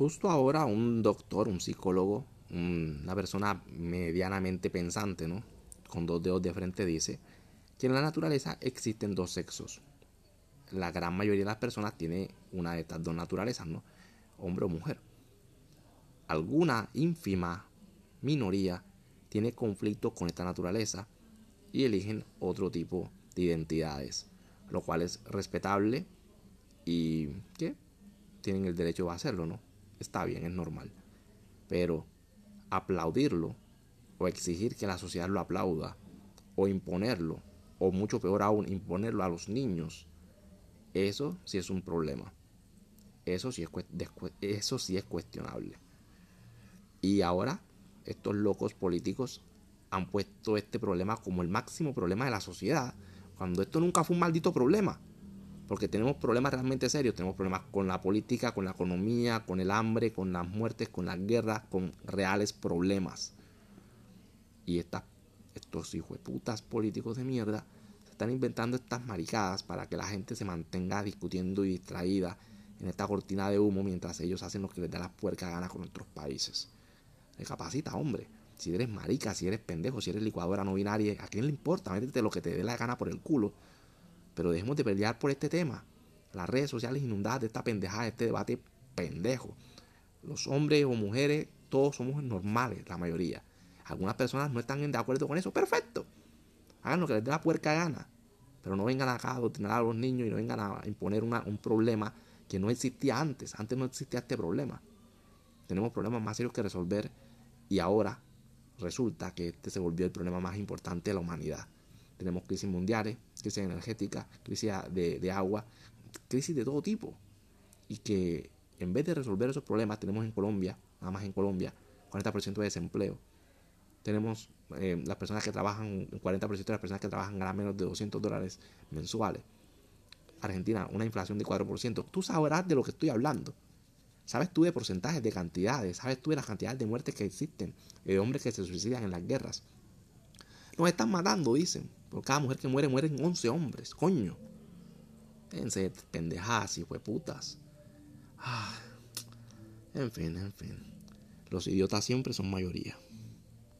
justo ahora un doctor, un psicólogo, una persona medianamente pensante, ¿no? Con dos dedos de frente dice que en la naturaleza existen dos sexos. La gran mayoría de las personas tiene una de estas dos naturalezas, ¿no? Hombre o mujer. Alguna ínfima minoría tiene conflicto con esta naturaleza y eligen otro tipo de identidades, lo cual es respetable y que tienen el derecho a hacerlo, ¿no? Está bien, es normal. Pero aplaudirlo o exigir que la sociedad lo aplauda o imponerlo o mucho peor aún imponerlo a los niños, eso sí es un problema. Eso sí es, eso sí es cuestionable. Y ahora estos locos políticos han puesto este problema como el máximo problema de la sociedad, cuando esto nunca fue un maldito problema. Porque tenemos problemas realmente serios, tenemos problemas con la política, con la economía, con el hambre, con las muertes, con las guerras, con reales problemas. Y estas, estos hijos de putas políticos de mierda se están inventando estas maricadas para que la gente se mantenga discutiendo y distraída en esta cortina de humo mientras ellos hacen lo que les da la puerca gana con nuestros países. Recapacita, hombre. Si eres marica, si eres pendejo, si eres licuadora no binaria, ¿a quién le importa? Métete lo que te dé la gana por el culo. Pero dejemos de pelear por este tema. Las redes sociales inundadas de esta pendejada, de este debate pendejo. Los hombres o mujeres, todos somos normales, la mayoría. Algunas personas no están de acuerdo con eso. Perfecto. Hagan lo que les dé la puerca gana. Pero no vengan acá a adoctrinar a los niños y no vengan a imponer un problema que no existía antes. Antes no existía este problema. Tenemos problemas más serios que resolver y ahora resulta que este se volvió el problema más importante de la humanidad. Tenemos crisis mundiales, crisis energética, crisis de, agua, crisis de todo tipo. Y que en vez de resolver esos problemas, tenemos en Colombia, nada más en Colombia, 40% de desempleo. Tenemos eh, las personas que trabajan, 40% de las personas que trabajan ganan menos de 200 dólares mensuales. Argentina, una inflación de 4%. Tú sabrás de lo que estoy hablando. ¿Sabes tú de porcentajes, de cantidades? ¿Sabes tú de las cantidades de muertes que existen? De hombres que se suicidan en las guerras. Nos están matando, dicen. Por cada mujer que muere, mueren 11 hombres. Coño. Déjense pendejadas y putas. Ah, en fin, en fin. Los idiotas siempre son mayoría.